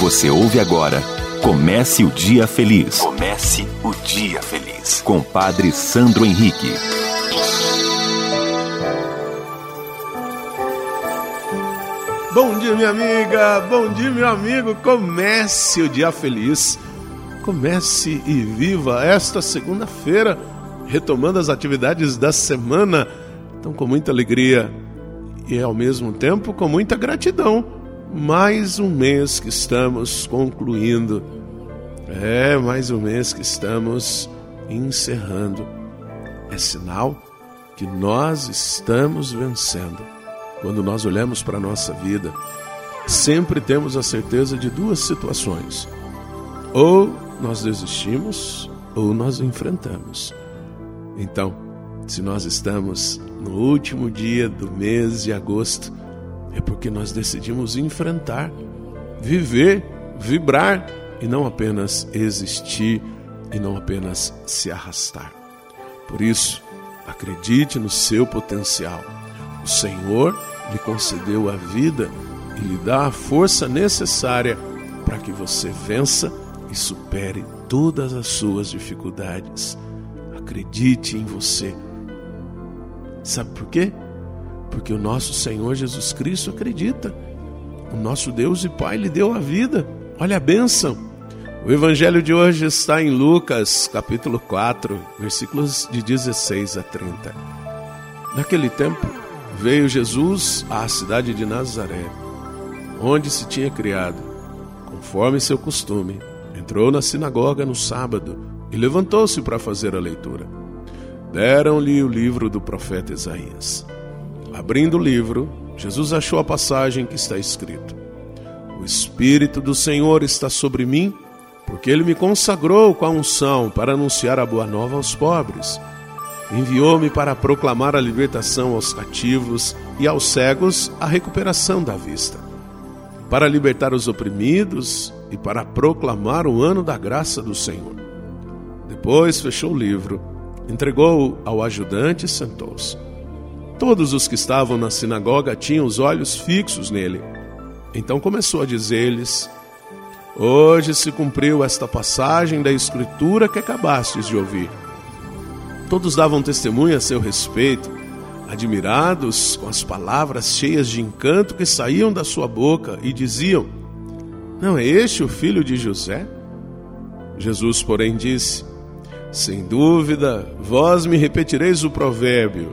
Você ouve agora Comece o Dia Feliz. Comece o Dia Feliz. Com Padre Sandro Henrique. Bom dia, minha amiga. Bom dia, meu amigo. Comece o Dia Feliz. Comece e viva esta segunda-feira, retomando as atividades da semana. Então, com muita alegria e ao mesmo tempo com muita gratidão mais um mês que estamos concluindo. É, mais um mês que estamos encerrando. É sinal que nós estamos vencendo. Quando nós olhamos para a nossa vida, sempre temos a certeza de duas situações: ou nós desistimos, ou nós enfrentamos. Então, se nós estamos no último dia do mês de agosto, é porque nós decidimos enfrentar, viver, vibrar e não apenas existir e não apenas se arrastar. Por isso, acredite no seu potencial. O Senhor lhe concedeu a vida e lhe dá a força necessária para que você vença e supere todas as suas dificuldades. Acredite em você. Sabe por quê? Porque o nosso Senhor Jesus Cristo acredita. O nosso Deus e Pai lhe deu a vida. Olha a bênção. O evangelho de hoje está em Lucas, capítulo 4, versículos de 16 a 30. Naquele tempo, veio Jesus à cidade de Nazaré, onde se tinha criado. Conforme seu costume, entrou na sinagoga no sábado e levantou-se para fazer a leitura. Deram-lhe o livro do profeta Isaías. Abrindo o livro, Jesus achou a passagem que está escrito: O Espírito do Senhor está sobre mim, porque ele me consagrou com a unção para anunciar a boa nova aos pobres. Enviou-me para proclamar a libertação aos cativos e aos cegos a recuperação da vista, para libertar os oprimidos e para proclamar o ano da graça do Senhor. Depois fechou o livro, entregou-o ao ajudante e sentou-se. Todos os que estavam na sinagoga tinham os olhos fixos nele. Então começou a dizer-lhes: Hoje se cumpriu esta passagem da Escritura que acabastes de ouvir. Todos davam testemunho a seu respeito, admirados com as palavras cheias de encanto que saíam da sua boca e diziam: Não é este o filho de José? Jesus, porém, disse: sem dúvida, vós me repetireis o provérbio: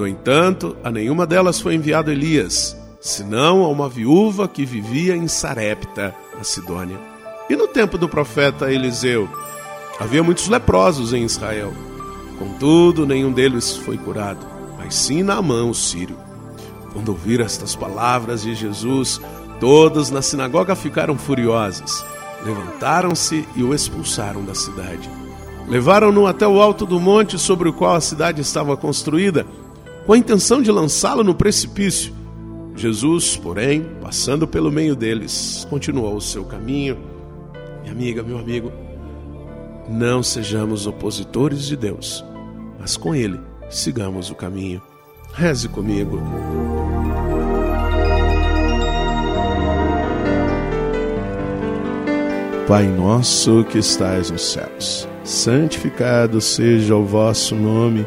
No entanto, a nenhuma delas foi enviado Elias, senão a uma viúva que vivia em Sarepta, na Sidônia. E no tempo do profeta Eliseu, havia muitos leprosos em Israel. Contudo, nenhum deles foi curado, mas sim Naamã, o sírio. Quando ouviram estas palavras de Jesus, todos na sinagoga ficaram furiosos. Levantaram-se e o expulsaram da cidade. Levaram-no até o alto do monte sobre o qual a cidade estava construída, com a intenção de lançá-lo no precipício. Jesus, porém, passando pelo meio deles, continuou o seu caminho. Minha amiga, meu amigo, não sejamos opositores de Deus, mas com Ele sigamos o caminho. Reze comigo. Pai nosso que estais nos céus santificado seja o vosso nome,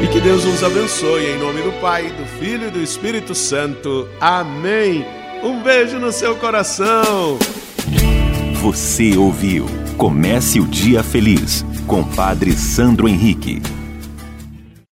E que Deus nos abençoe em nome do Pai, do Filho e do Espírito Santo. Amém. Um beijo no seu coração. Você ouviu Comece o Dia Feliz com Padre Sandro Henrique.